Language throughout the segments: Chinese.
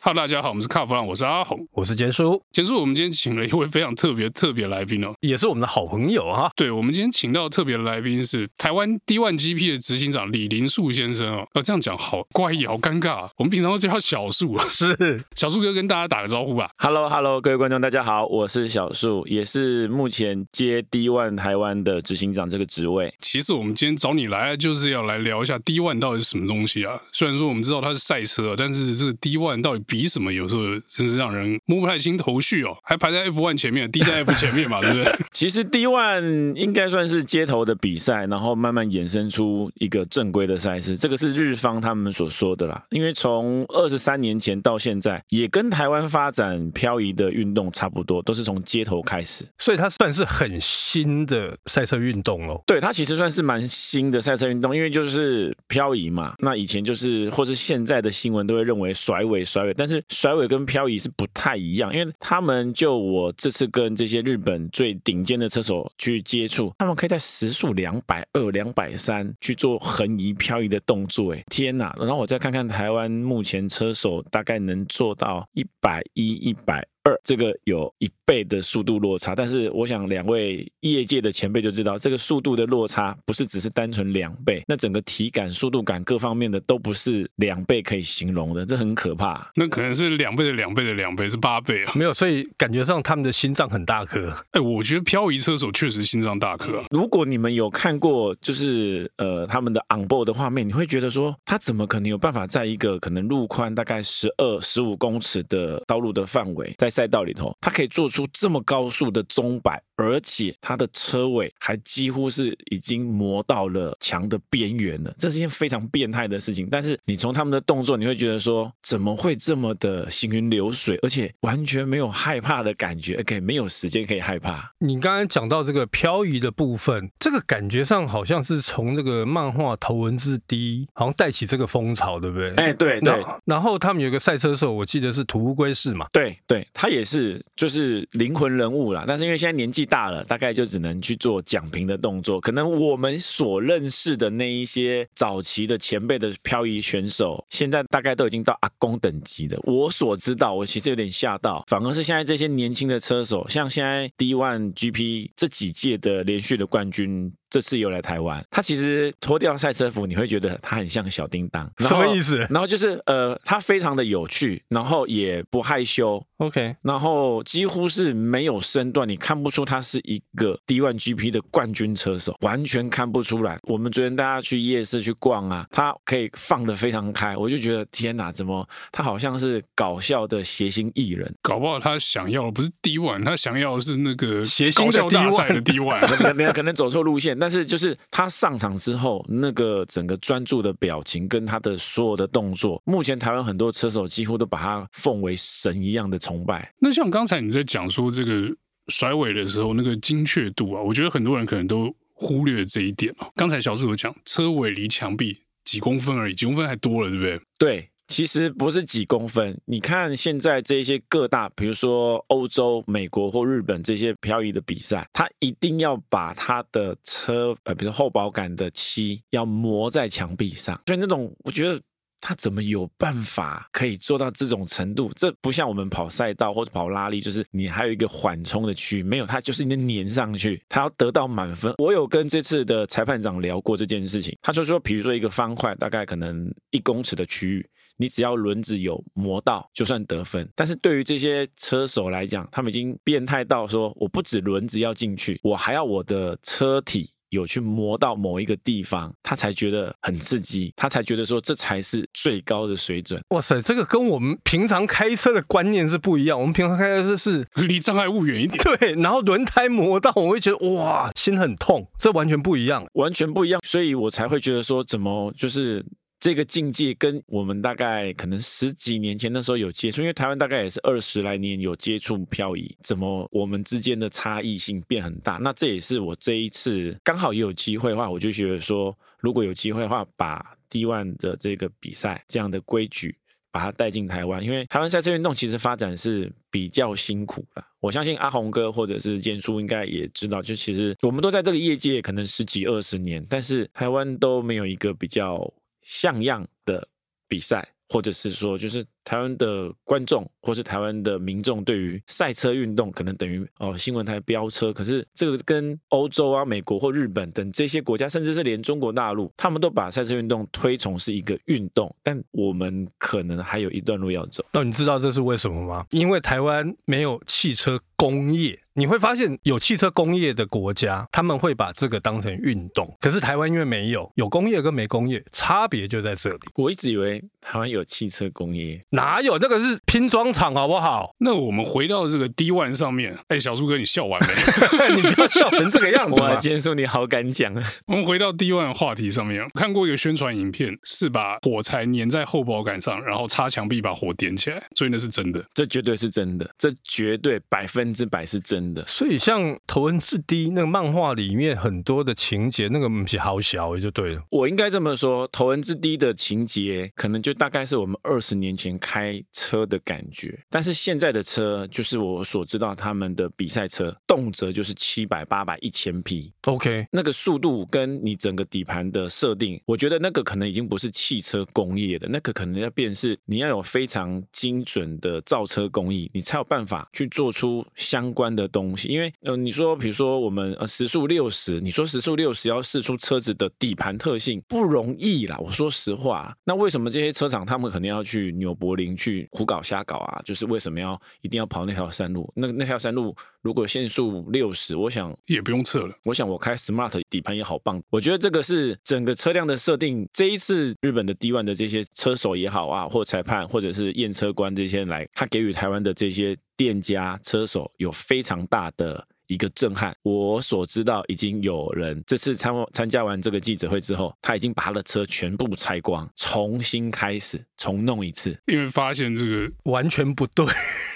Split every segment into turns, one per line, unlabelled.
哈喽，大家好，我们是卡弗朗，我是阿红，
我是简叔。
简叔，我们今天请了一位非常特别特别来宾哦，
也是我们的好朋友哈。
对，我们今天请到特别的来宾是台湾 D One GP 的执行长李林树先生哦。要这样讲好怪异，好尴尬啊。我们平常都叫他小树啊，
是
小树哥跟大家打个招呼吧。
Hello，Hello，各位观众，大家好，我是小树，也是目前接 D One 台湾的执行长这个职位。
其实我们今天找你来，就是要来聊一下 D One 到底是什么东西啊。虽然说我们知道它是赛车，但是这个 D One 到底比什么？有时候真是让人摸不太清头绪哦，还排在 F One 前面，D 在 F 前面嘛，对不对？
其实 D One 应该算是街头的比赛，然后慢慢衍生出一个正规的赛事。这个是日方他们所说的啦。因为从二十三年前到现在，也跟台湾发展漂移的运动差不多，都是从街头开始，
所以它算是很新的赛车运动喽。
对，它其实算是蛮新的赛车运动，因为就是漂移嘛。那以前就是，或是现在的新闻都会认为甩尾甩尾，但是。甩尾跟漂移是不太一样，因为他们就我这次跟这些日本最顶尖的车手去接触，他们可以在时速两百二、两百三去做横移、漂移的动作，哎，天呐！然后我再看看台湾目前车手大概能做到一百一、一百。这个有一倍的速度落差，但是我想两位业界的前辈就知道，这个速度的落差不是只是单纯两倍，那整个体感、速度感各方面的都不是两倍可以形容的，这很可怕。
那可能是两倍的两倍的两倍，是八倍啊？
没有，所以感觉上他们的心脏很大颗。
哎，我觉得漂移车手确实心脏大颗啊。
如果你们有看过，就是呃他们的 onboard 的画面，你会觉得说，他怎么可能有办法在一个可能路宽大概十二、十五公尺的道路的范围，在赛道里头，它可以做出这么高速的钟摆。而且它的车尾还几乎是已经磨到了墙的边缘了，这是一件非常变态的事情。但是你从他们的动作，你会觉得说，怎么会这么的行云流水，而且完全没有害怕的感觉，OK，没有时间可以害怕。
你刚才讲到这个漂移的部分，这个感觉上好像是从这个漫画《头文字 D》好像带起这个风潮，对不对？
哎，对对。
然后他们有一个赛车手，我记得是土屋圭市嘛。
对对，他也是就是灵魂人物啦。但是因为现在年纪。大了，大概就只能去做讲评的动作。可能我们所认识的那一些早期的前辈的漂移选手，现在大概都已经到阿公等级的。我所知道，我其实有点吓到，反而是现在这些年轻的车手，像现在 D1 GP 这几届的连续的冠军。这次又来台湾，他其实脱掉赛车服，你会觉得他很像小叮当。
什么意思？
然后就是呃，他非常的有趣，然后也不害羞。
OK，
然后几乎是没有身段，你看不出他是一个 D1 GP 的冠军车手，完全看不出来。我们昨天大家去夜市去逛啊，他可以放的非常开，我就觉得天哪，怎么他好像是搞笑的谐星艺人？
搞不好他想要的不是 D1，他想要的是那个
谐星的
D1，
可能 可能走错路线。但是就是他上场之后，那个整个专注的表情跟他的所有的动作，目前台湾很多车手几乎都把他奉为神一样的崇拜。
那像刚才你在讲说这个甩尾的时候，那个精确度啊，我觉得很多人可能都忽略了这一点哦。刚才小树有讲，车尾离墙壁几公分而已，几公分还多了，对不对？
对。其实不是几公分，你看现在这些各大，比如说欧洲、美国或日本这些漂移的比赛，他一定要把他的车，呃，比如后保杆的漆要磨在墙壁上，所以那种我觉得他怎么有办法可以做到这种程度？这不像我们跑赛道或者跑拉力，就是你还有一个缓冲的区域，没有，它就是你粘上去，它要得到满分。我有跟这次的裁判长聊过这件事情，他就说，比如说一个方块大概可能一公尺的区域。你只要轮子有磨到，就算得分。但是对于这些车手来讲，他们已经变态到说，我不止轮子要进去，我还要我的车体有去磨到某一个地方，他才觉得很刺激，他才觉得说这才是最高的水准。
哇塞，这个跟我们平常开车的观念是不一样。我们平常开车是
离障碍物远一点，
对，然后轮胎磨到，我会觉得哇，心很痛。这完全不一样，
完全不一样。所以我才会觉得说，怎么就是。这个境界跟我们大概可能十几年前的时候有接触，因为台湾大概也是二十来年有接触漂移，怎么我们之间的差异性变很大？那这也是我这一次刚好也有机会的话，我就觉得说，如果有机会的话，把 D1 的这个比赛这样的规矩把它带进台湾，因为台湾赛车运动其实发展是比较辛苦的。我相信阿红哥或者是坚叔应该也知道，就其实我们都在这个业界可能十几二十年，但是台湾都没有一个比较。像样的比赛，或者是说，就是台湾的观众或是台湾的民众对于赛车运动可能等于哦新闻台飙车，可是这个跟欧洲啊、美国或日本等这些国家，甚至是连中国大陆，他们都把赛车运动推崇是一个运动，但我们可能还有一段路要走。
那你知道这是为什么吗？因为台湾没有汽车工业。你会发现有汽车工业的国家，他们会把这个当成运动。可是台湾因为没有，有工业跟没工业差别就在这里。
我一直以为台湾有汽车工业，
哪有？那个是拼装厂，好不好？
那我们回到这个 D one 上面，哎、欸，小树哥，你笑完没？
你不要笑成这个样子。
哇，今天说你好敢讲啊！
我们回到 D one 话题上面，看过一个宣传影片，是把火柴粘在后保杆上，然后擦墙壁把火点起来，所以那是真的。
这绝对是真的，这绝对百分之百是真的。
所以像。头文字 D 那个漫画里面很多的情节，那个不是好小也就对了。
我应该这么说，头文字 D 的情节可能就大概是我们二十年前开车的感觉，但是现在的车就是我所知道他们的比赛车，动辄就是七百、八百、一千匹。
OK，
那个速度跟你整个底盘的设定，我觉得那个可能已经不是汽车工业的，那个可能要变是你要有非常精准的造车工艺，你才有办法去做出相关的东西，因为呃。你说，比如说我们呃时速六十，你说时速六十要试出车子的底盘特性不容易啦。我说实话，那为什么这些车厂他们肯定要去纽柏林去胡搞瞎搞啊？就是为什么要一定要跑那条山路？那那条山路如果限速六十，我想
也不用测了。
我想我开 Smart 底盘也好棒。我觉得这个是整个车辆的设定。这一次日本的 D1 的这些车手也好啊，或裁判或者是验车官这些来，他给予台湾的这些店家车手有非常大的。一个震撼，我所知道已经有人这次参参加完这个记者会之后，他已经把他的车全部拆光，重新开始重弄一次，
因为发现这个
完全不对，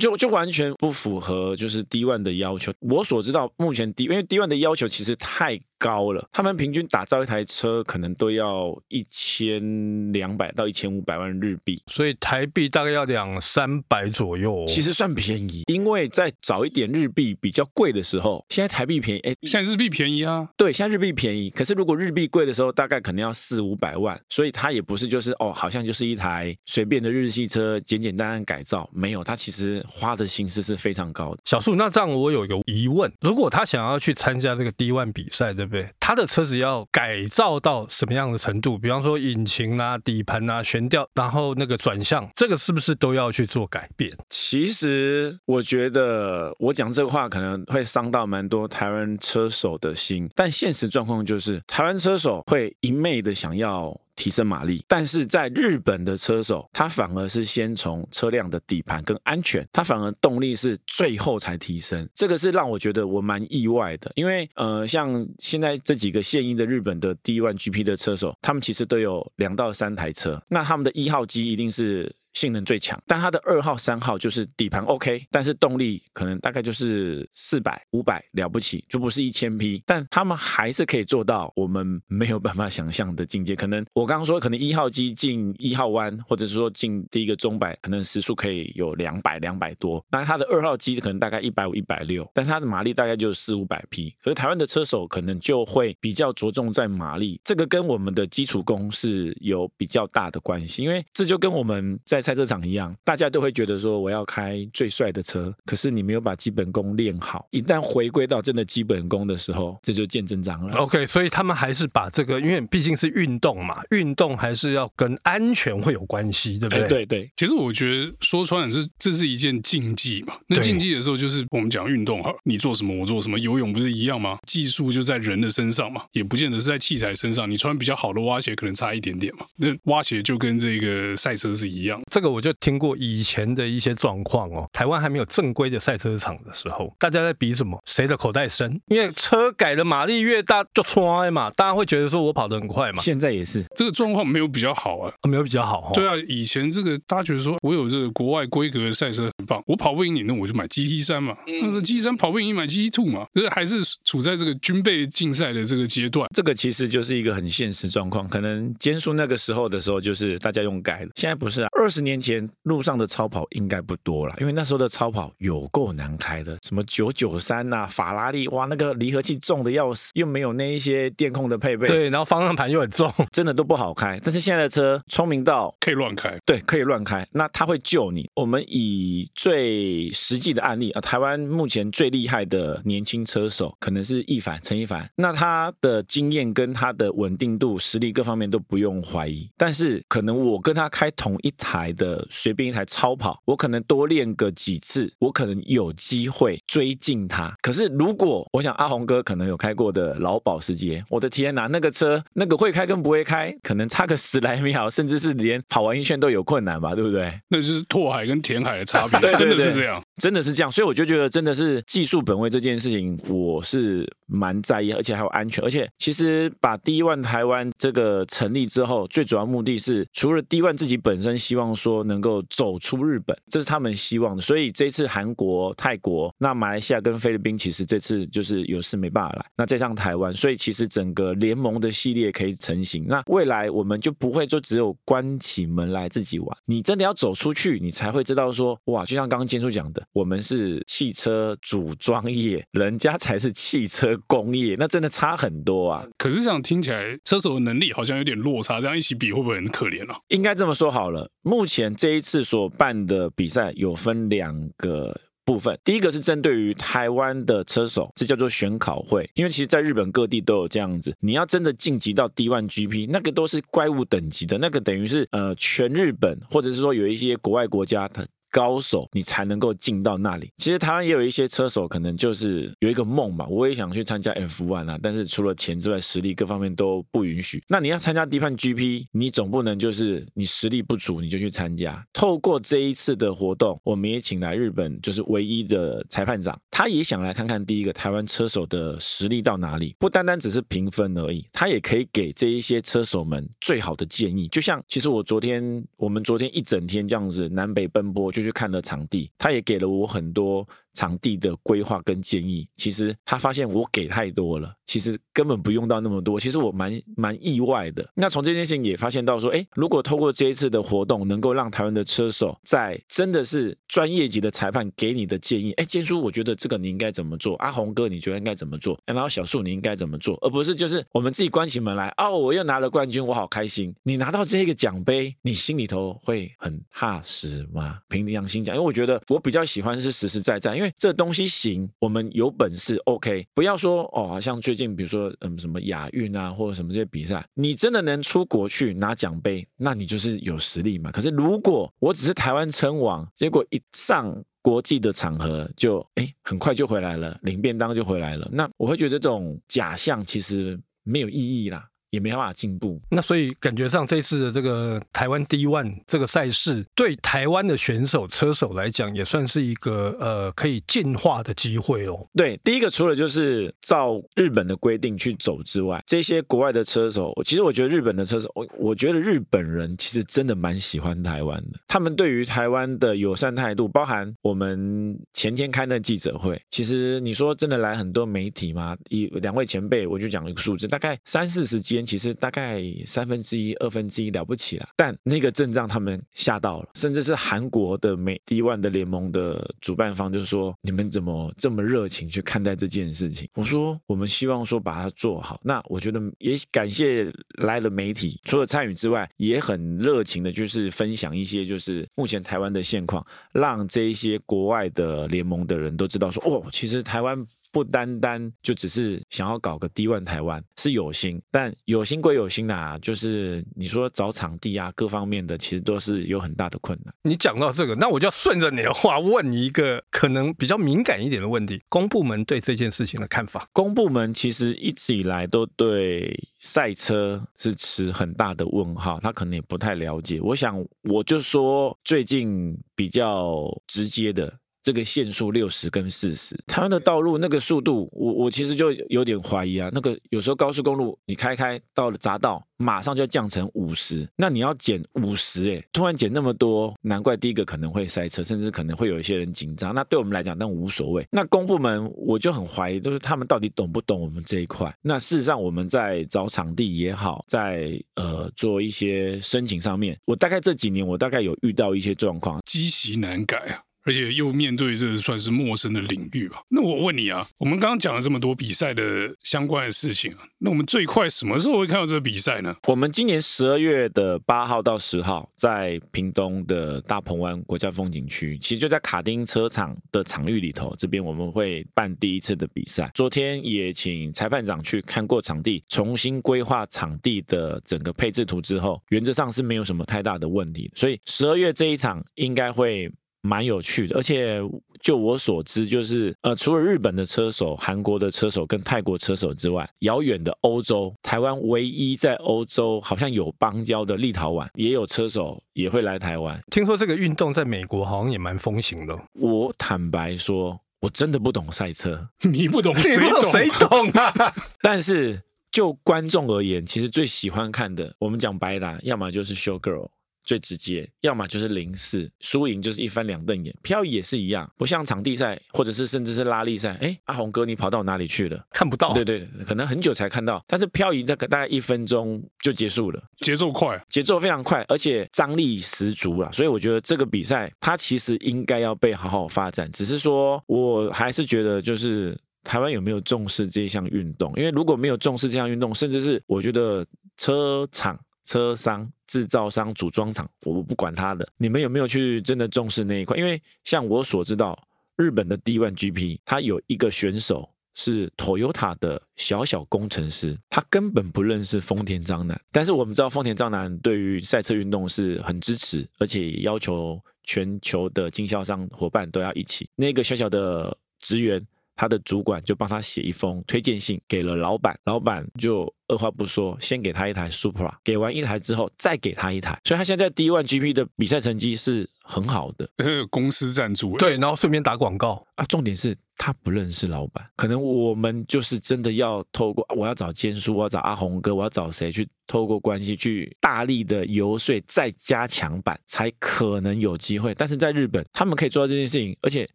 就就完全不符合就是 D one 的要求。我所知道目前 D 因为 D one 的要求其实太高了，他们平均打造一台车可能都要一千两百到一千五百万日币，
所以台币大概要两三百左右哦。
其实算便宜，因为在早一点日币比较贵的时候，现在台币便宜。哎，
现在日币便宜啊？
对，现在日币便宜。可是如果日币贵的时候，大概可能要四五百万，所以它也不是就是哦，好像就是一台随便的日系车，简简单单改造，没有，它其实花的心思是非常高的。
小树，那这样我有一个疑问，如果他想要去参加这个 D1 比赛，对不对？对，他的车子要改造到什么样的程度？比方说引擎啊、底盘啊、悬吊，然后那个转向，这个是不是都要去做改变？
其实我觉得我讲这个话可能会伤到蛮多台湾车手的心，但现实状况就是台湾车手会一昧的想要。提升马力，但是在日本的车手，他反而是先从车辆的底盘跟安全，他反而动力是最后才提升，这个是让我觉得我蛮意外的，因为呃，像现在这几个现役的日本的 D1 GP 的车手，他们其实都有两到三台车，那他们的一号机一定是。性能最强，但它的二号、三号就是底盘 OK，但是动力可能大概就是四百、五百了不起，就不是一千匹。但他们还是可以做到我们没有办法想象的境界。可能我刚刚说，可能一号机进一号弯，或者是说进第一个钟摆，可能时速可以有两百、两百多。那它的二号机可能大概一百五、一百六，但是它的马力大概就是四五百匹。可是台湾的车手可能就会比较着重在马力，这个跟我们的基础功是有比较大的关系，因为这就跟我们在赛车场一样，大家都会觉得说我要开最帅的车，可是你没有把基本功练好，一旦回归到真的基本功的时候，这就见真章了。
OK，所以他们还是把这个，因为毕竟是运动嘛，运动还是要跟安全会有关系，对不对？
对对。
其实我觉得说穿了是这是一件竞技嘛，那竞技的时候就是我们讲运动哈，你做什么我做什么，游泳不是一样吗？技术就在人的身上嘛，也不见得是在器材身上。你穿比较好的蛙鞋可能差一点点嘛，那蛙鞋就跟这个赛车是一样。
这个我就。听过以前的一些状况哦，台湾还没有正规的赛车场的时候，大家在比什么？谁的口袋深？因为车改的马力越大就穿嘛，大家会觉得说我跑得很快嘛。
现在也是
这个状况没有比较好啊，
没有比较好。
对啊，以前这个大家觉得说我有这个国外规格的赛车很棒。我跑不赢你，那我就买 GT 三嘛。那 GT 三跑不赢你，买 GT two 嘛。就是还是处在这个军备竞赛的这个阶段。
这个其实就是一个很现实状况。可能坚叔那个时候的时候，就是大家用改的，现在不是啊。二十年前路上的超跑应该不多了，因为那时候的超跑有够难开的，什么九九三呐，法拉利，哇，那个离合器重的要死，又没有那一些电控的配备，
对，然后方向盘又很重，
真的都不好开。但是现在的车聪明到
可以乱开，
对，可以乱开。那它会救你。我们以最实际的案例啊，台湾目前最厉害的年轻车手可能是易凡陈一凡，那他的经验跟他的稳定度、实力各方面都不用怀疑。但是可能我跟他开同一台的随便一台超跑，我可能多练个几次，我可能有机会追进它。可是如果我想阿红哥可能有开过的老保时捷，我的天哪，那个车那个会开跟不会开，可能差个十来秒，甚至是连跑完一圈都有困难吧，对不对？
那就是拓海跟填海的差别，对，真的是这样，
真的是这样。所以我就觉得真的是技术本位这件事情，我是蛮在意，而且还有安全。而且其实把 D1 台湾这个成立之后，最主要目的是除了 D1 自己本身希望说能够走出日本，这是他们希望的。所以这次韩国、泰国、那马来西亚跟菲律宾，其实这次就是有事没办法来。那再上台湾，所以其实整个联盟的系列可以成型。那未来我们就不会就只有关起门来自己玩，你真的要走出去，你才会知道说，哇，就像刚刚坚叔讲的，我们是汽车组装业，人家才是汽车工业，那真的差很多啊。
可是这样听起来，车手的能力好像有点落差，这样一起比会不会很可怜啊？
应该这么说好了，目前这一次所办的比赛有分两个。部分，第一个是针对于台湾的车手，这叫做选考会，因为其实在日本各地都有这样子，你要真的晋级到 D1 GP，那个都是怪物等级的，那个等于是呃全日本或者是说有一些国外国家的。高手，你才能够进到那里。其实台湾也有一些车手，可能就是有一个梦吧，我也想去参加 F1 啊，但是除了钱之外，实力各方面都不允许。那你要参加 D 判 GP，你总不能就是你实力不足你就去参加。透过这一次的活动，我们也请来日本就是唯一的裁判长，他也想来看看第一个台湾车手的实力到哪里，不单单只是评分而已，他也可以给这一些车手们最好的建议。就像其实我昨天，我们昨天一整天这样子南北奔波去看了场地，他也给了我很多。场地的规划跟建议，其实他发现我给太多了，其实根本不用到那么多。其实我蛮蛮意外的。那从这件事情也发现到说，哎，如果透过这一次的活动，能够让台湾的车手在真的是专业级的裁判给你的建议，哎，建叔，我觉得这个你应该怎么做？阿红哥，你觉得应该怎么做？然后小树，你应该怎么做？而不是就是我们自己关起门来，哦，我又拿了冠军，我好开心。你拿到这个奖杯，你心里头会很踏实吗？凭良心讲，因为我觉得我比较喜欢是实实在在，因为。因为这东西行，我们有本事，OK，不要说哦，好像最近比如说嗯什么亚运啊，或者什么这些比赛，你真的能出国去拿奖杯，那你就是有实力嘛。可是如果我只是台湾称王，结果一上国际的场合就哎很快就回来了，领便当就回来了，那我会觉得这种假象其实没有意义啦。也没办法进步，
那所以感觉上这次的这个台湾 D1 这个赛事，对台湾的选手车手来讲，也算是一个呃可以进化的机会哦。
对，第一个除了就是照日本的规定去走之外，这些国外的车手，其实我觉得日本的车手，我我觉得日本人其实真的蛮喜欢台湾的。他们对于台湾的友善态度，包含我们前天开那记者会，其实你说真的来很多媒体吗？一两位前辈，我就讲了一个数字，大概三四十间。其实大概三分之一、二分之一了不起了，但那个阵仗他们吓到了，甚至是韩国的美 D1 的联盟的主办方就说：“你们怎么这么热情去看待这件事情？”我说：“我们希望说把它做好。”那我觉得也感谢来了媒体，除了参与之外，也很热情的，就是分享一些就是目前台湾的现况，让这一些国外的联盟的人都知道说：“哦，其实台湾。”不单单就只是想要搞个 D1 台湾是有心，但有心归有心呐、啊，就是你说找场地啊，各方面的其实都是有很大的困难。
你讲到这个，那我就要顺着你的话问你一个可能比较敏感一点的问题：公部门对这件事情的看法？
公部门其实一直以来都对赛车是持很大的问号，他可能也不太了解。我想我就说最近比较直接的。这个限速六十跟四十，台湾的道路那个速度，我我其实就有点怀疑啊。那个有时候高速公路你开开到了匝道，马上就降成五十，那你要减五十，哎，突然减那么多，难怪第一个可能会塞车，甚至可能会有一些人紧张。那对我们来讲，那无所谓。那公部门我就很怀疑，就是他们到底懂不懂我们这一块？那事实上我们在找场地也好，在呃做一些申请上面，我大概这几年我大概有遇到一些状况，
积习难改啊。而且又面对这算是陌生的领域吧？那我问你啊，我们刚刚讲了这么多比赛的相关的事情，那我们最快什么时候会看到这个比赛呢？
我们今年十二月的八号到十号，在屏东的大鹏湾国家风景区，其实就在卡丁车场的场域里头，这边我们会办第一次的比赛。昨天也请裁判长去看过场地，重新规划场地的整个配置图之后，原则上是没有什么太大的问题。所以十二月这一场应该会。蛮有趣的，而且就我所知，就是呃，除了日本的车手、韩国的车手跟泰国车手之外，遥远的欧洲，台湾唯一在欧洲好像有邦交的立陶宛也有车手也会来台湾。
听说这个运动在美国好像也蛮风行的。
我坦白说，我真的不懂赛车，
你不懂谁懂？
谁懂啊？
但是就观众而言，其实最喜欢看的，我们讲白了，要么就是 show girl。最直接，要么就是零四，输赢就是一翻两瞪眼。漂移也是一样，不像场地赛，或者是甚至是拉力赛。哎，阿红哥，你跑到哪里去了？
看不到。
对对，可能很久才看到。但是漂移大概大概一分钟就结束了，
节奏快，
节奏非常快，而且张力十足了。所以我觉得这个比赛它其实应该要被好好发展。只是说，我还是觉得就是台湾有没有重视这项运动？因为如果没有重视这项运动，甚至是我觉得车厂。车商、制造商、组装厂，我不管他的。你们有没有去真的重视那一块？因为像我所知道，日本的 D1 GP，他有一个选手是 Toyota 的小小工程师，他根本不认识丰田章男。但是我们知道，丰田章男对于赛车运动是很支持，而且要求全球的经销商伙伴都要一起。那个小小的职员。他的主管就帮他写一封推荐信给了老板，老板就二话不说，先给他一台 Supra，给完一台之后再给他一台，所以他现在 D1 GP 的比赛成绩是很好的。
公司赞助，
对，然后顺便打广告
啊。重点是他不认识老板，可能我们就是真的要透过，我要找坚叔，我要找阿红哥，我要找谁去透过关系去大力的游说，再加强版，才可能有机会。但是在日本，他们可以做到这件事情，而且。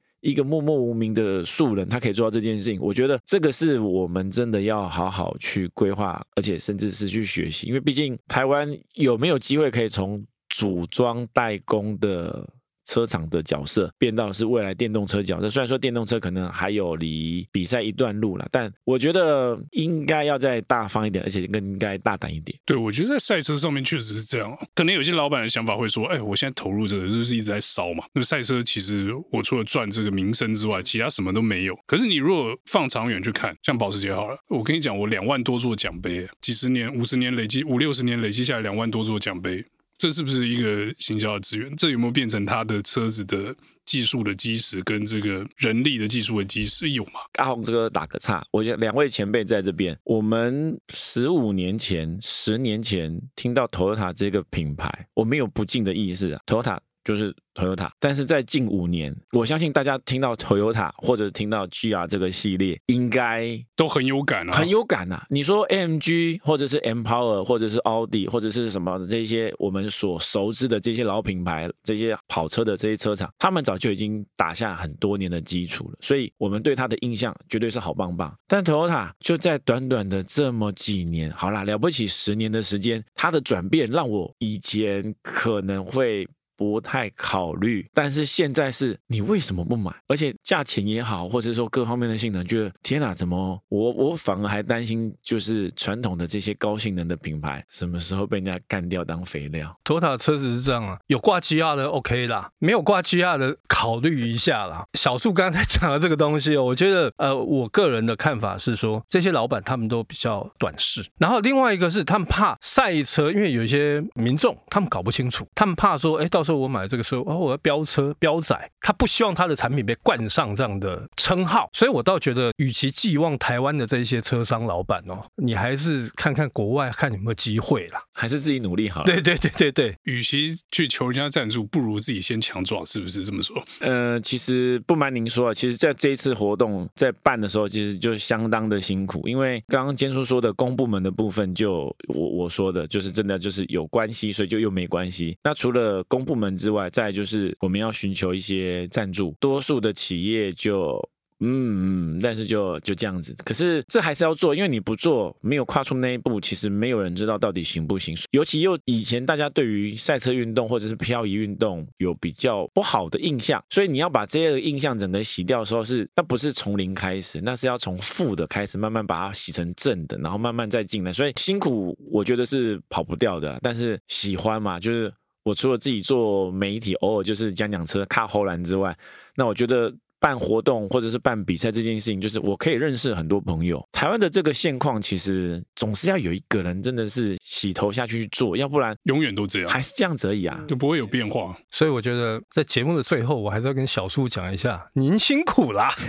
一个默默无名的素人，他可以做到这件事情，我觉得这个是我们真的要好好去规划，而且甚至是去学习，因为毕竟台湾有没有机会可以从组装代工的。车厂的角色变到是未来电动车角色，虽然说电动车可能还有离比赛一段路了，但我觉得应该要再大方一点，而且更应该大胆一点。
对，我觉得在赛车上面确实是这样。可能有些老板的想法会说：“哎，我现在投入这个就是一直在烧嘛。那赛车其实我除了赚这个名声之外，其他什么都没有。可是你如果放长远去看，像保时捷好了，我跟你讲，我两万多座奖杯，几十年、五十年累积，五六十年累积下来两万多座奖杯。”这是不是一个行销的资源？这有没有变成他的车子的技术的基石，跟这个人力的技术的基石？有吗？
阿红这个打个岔，我觉得两位前辈在这边，我们十五年前、十年前听到 Toyota 这个品牌，我们有不敬的意识啊，Toyota 就是。Toyota，但是在近五年，我相信大家听到 Toyota 或者听到 GR 这个系列，应该
都很有感啊，
很有感啊。你说 AMG 或者是 M Power 或者是奥迪或者是什么这些我们所熟知的这些老品牌，这些跑车的这些车厂，他们早就已经打下很多年的基础了，所以我们对它的印象绝对是好棒棒。但 Toyota 就在短短的这么几年，好啦，了不起十年的时间，它的转变让我以前可能会。不太考虑，但是现在是你为什么不买？而且价钱也好，或者说各方面的性能，觉得天哪，怎么我我反而还担心，就是传统的这些高性能的品牌什么时候被人家干掉当肥料
？Toyota 车子是这样啊，有挂 GR 的 OK 啦，没有挂 GR 的考虑一下啦。小树刚才讲的这个东西，我觉得呃，我个人的看法是说，这些老板他们都比较短视，然后另外一个是他们怕赛车，因为有一些民众他们搞不清楚，他们怕说，哎，到时候我买这个车，哦，我要飙车飙仔，他不希望他的产品被冠上这样的称号，所以我倒觉得，与其寄望台湾的这些车商老板哦，你还是看看国外，看有没有机会啦，
还是自己努力好了。
对对对对对，
与其去求人家赞助，不如自己先强壮，是不是这么说？
呃，其实不瞒您说啊，其实在这一次活动在办的时候，其实就相当的辛苦，因为刚刚坚叔说的公部门的部分就，就我我说的，就是真的就是有关系，所以就又没关系。那除了公部门之外，再就是我们要寻求一些赞助，多数的企业就。嗯嗯，但是就就这样子，可是这还是要做，因为你不做，没有跨出那一步，其实没有人知道到底行不行。尤其又以前大家对于赛车运动或者是漂移运动有比较不好的印象，所以你要把这些印象整个洗掉的时候是，那不是从零开始，那是要从负的开始，慢慢把它洗成正的，然后慢慢再进来。所以辛苦我觉得是跑不掉的，但是喜欢嘛，就是我除了自己做媒体，偶尔就是讲讲车、卡后栏之外，那我觉得。办活动或者是办比赛这件事情，就是我可以认识很多朋友。台湾的这个现况，其实总是要有一个人真的是洗头下去做，要不然
永远都这样，
还是这样子而已啊，
就不会有变化。
所以我觉得在节目的最后，我还是要跟小树讲一下，您辛苦啦。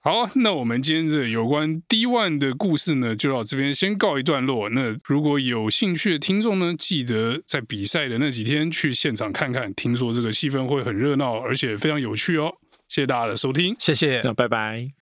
好，那我们今天这有关 D One 的故事呢，就到这边先告一段落。那如果有兴趣的听众呢，记得在比赛的那几天去现场看看，听说这个气氛会很热闹，而且非常有趣哦。谢谢大家的收听，
谢谢，
那拜拜。